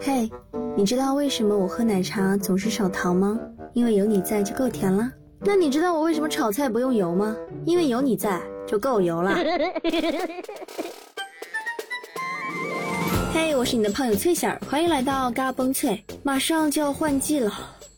嘿，你知道为什么我喝奶茶总是少糖吗？因为有你在就够甜了。那你知道我为什么炒菜不用油吗？因为有你在就够油了。嘿，我是你的胖友翠儿，欢迎来到嘎嘣脆。马上就要换季了，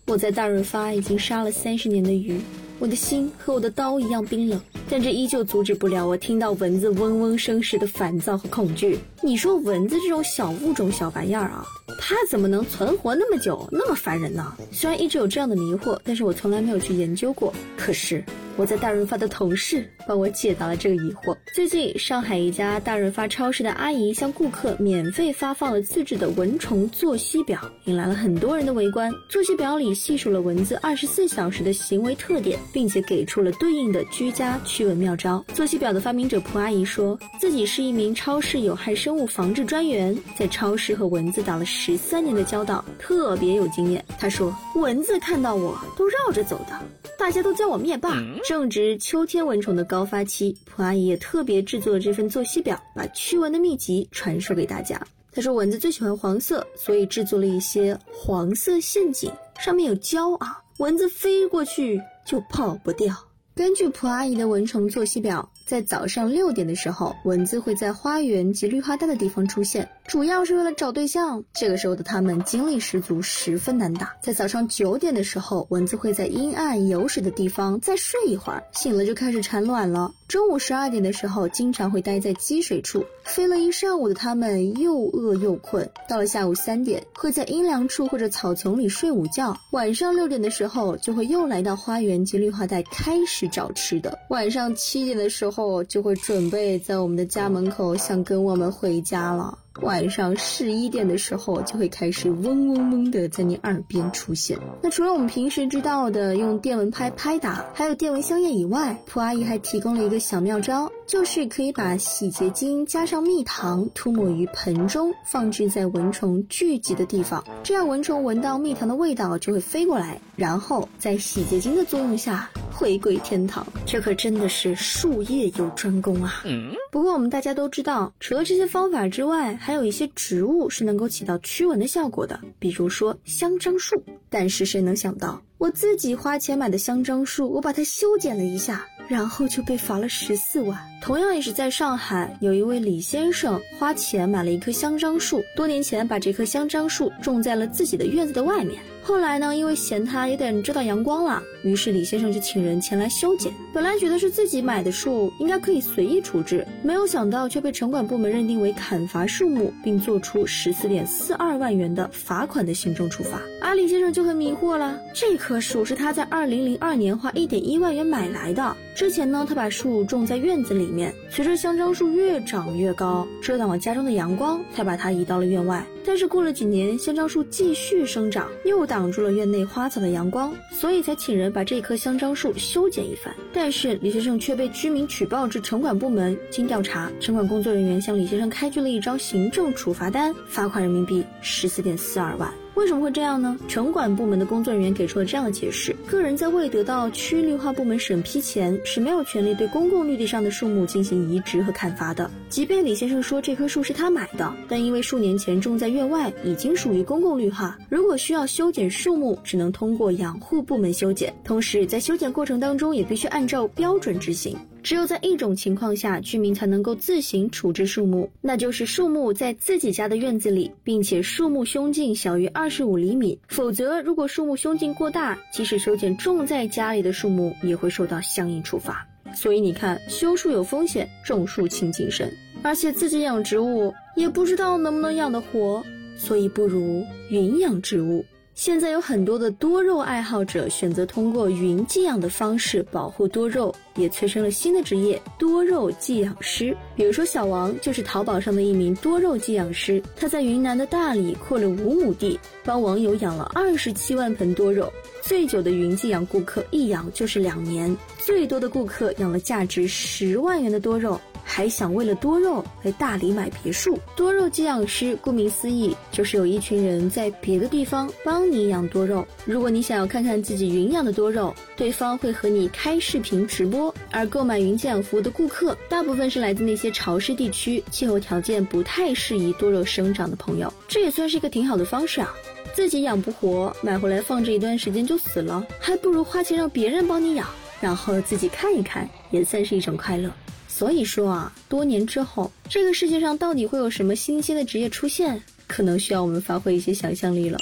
我在大润发已经杀了三十年的鱼，我的心和我的刀一样冰冷。但这依旧阻止不了我听到蚊子嗡嗡声时的烦躁和恐惧。你说蚊子这种小物种、小白样儿啊，它怎么能存活那么久，那么烦人呢？虽然一直有这样的迷惑，但是我从来没有去研究过。可是我在大润发的同事帮我解答了这个疑惑。最近，上海一家大润发超市的阿姨向顾客免费发放了自制的蚊虫作息表，引来了很多人的围观。作息表里细数了蚊子二十四小时的行为特点，并且给出了对应的居家驱蚊妙招。作息表的发明者蒲阿姨说自己是一名超市有害生物防治专员，在超市和蚊子打了十三年的交道，特别有经验。她说，蚊子看到我都绕着走的，大家都叫我灭霸。正值秋天蚊虫的高发期，蒲阿姨也特别制作了这份作息表，把驱蚊的秘籍传授给大家。她说，蚊子最喜欢黄色，所以制作了一些黄色陷阱，上面有胶啊，蚊子飞过去就跑不掉。根据蒲阿姨的蚊虫作息表，在早上六点的时候，蚊子会在花园及绿化带的地方出现，主要是为了找对象。这个时候的它们精力十足，十分难打。在早上九点的时候，蚊子会在阴暗有水的地方再睡一会儿，醒了就开始产卵了。中午十二点的时候，经常会待在积水处，飞了一上午的它们又饿又困。到了下午三点，会在阴凉处或者草丛里睡午觉。晚上六点的时候，就会又来到花园及绿化带开始找吃的。晚上七点的时候，就会准备在我们的家门口想跟我们回家了。晚上十一点的时候，就会开始嗡嗡嗡的在你耳边出现。那除了我们平时知道的用电蚊拍拍打，还有电蚊香液以外，蒲阿姨还提供了一个小妙招，就是可以把洗洁精加上蜜糖涂抹于盆中，放置在蚊虫聚集的地方，这样蚊虫闻到蜜糖的味道就会飞过来，然后在洗洁精的作用下回归天堂。这可真的是术业有专攻啊！不过我们大家都知道，除了这些方法之外，还有一些植物是能够起到驱蚊的效果的，比如说香樟树。但是谁能想到，我自己花钱买的香樟树，我把它修剪了一下，然后就被罚了十四万。同样也是在上海，有一位李先生花钱买了一棵香樟树，多年前把这棵香樟树种在了自己的院子的外面。后来呢，因为嫌它有点遮到阳光了，于是李先生就请人前来修剪。本来觉得是自己买的树，应该可以随意处置，没有想到却被城管部门认定为砍伐树木，并做出十四点四二万元的罚款的行政处罚。而李先生就很迷惑了，这棵树是他在二零零二年花一点一万元买来的。之前呢，他把树种在院子里面，随着香樟树越长越高，遮挡了家中的阳光，才把它移到了院外。但是过了几年，香樟树继续生长，又挡住了院内花草的阳光，所以才请人把这棵香樟树修剪一番。但是李先生却被居民举报至城管部门，经调查，城管工作人员向李先生开具了一张行政处罚单，罚款人民币十四点四二万。为什么会这样呢？城管部门的工作人员给出了这样的解释：个人在未得到区绿化部门审批前，是没有权利对公共绿地上的树木进行移植和砍伐的。即便李先生说这棵树是他买的，但因为数年前种在院外，已经属于公共绿化，如果需要修剪树木，只能通过养护部门修剪，同时在修剪过程当中也必须按照标准执行。只有在一种情况下，居民才能够自行处置树木，那就是树木在自己家的院子里，并且树木胸径小于二十五厘米。否则，如果树木胸径过大，即使修剪种在家里的树木，也会受到相应处罚。所以你看，修树有风险，种树请谨慎。而且自己养植物也不知道能不能养得活，所以不如云养植物。现在有很多的多肉爱好者选择通过云寄养的方式保护多肉，也催生了新的职业——多肉寄养师。比如说，小王就是淘宝上的一名多肉寄养师，他在云南的大理扩了五亩地，帮网友养了二十七万盆多肉。最久的云寄养顾客一养就是两年，最多的顾客养了价值十万元的多肉。还想为了多肉来大理买别墅。多肉寄养师顾名思义，就是有一群人在别的地方帮你养多肉。如果你想要看看自己云养的多肉，对方会和你开视频直播。而购买云寄养服务的顾客，大部分是来自那些潮湿地区、气候条件不太适宜多肉生长的朋友。这也算是一个挺好的方式啊。自己养不活，买回来放置一段时间就死了，还不如花钱让别人帮你养，然后自己看一看，也算是一种快乐。所以说啊，多年之后，这个世界上到底会有什么新鲜的职业出现，可能需要我们发挥一些想象力了。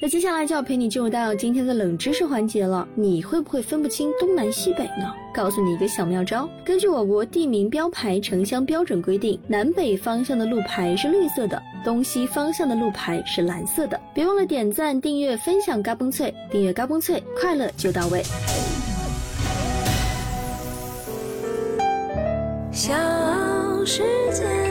那接下来就要陪你进入到今天的冷知识环节了。你会不会分不清东南西北呢？告诉你一个小妙招：根据我国地名标牌城乡标准规定，南北方向的路牌是绿色的，东西方向的路牌是蓝色的。别忘了点赞、订阅、分享嘎嘣脆，订阅嘎嘣脆，快乐就到位。骄傲世界。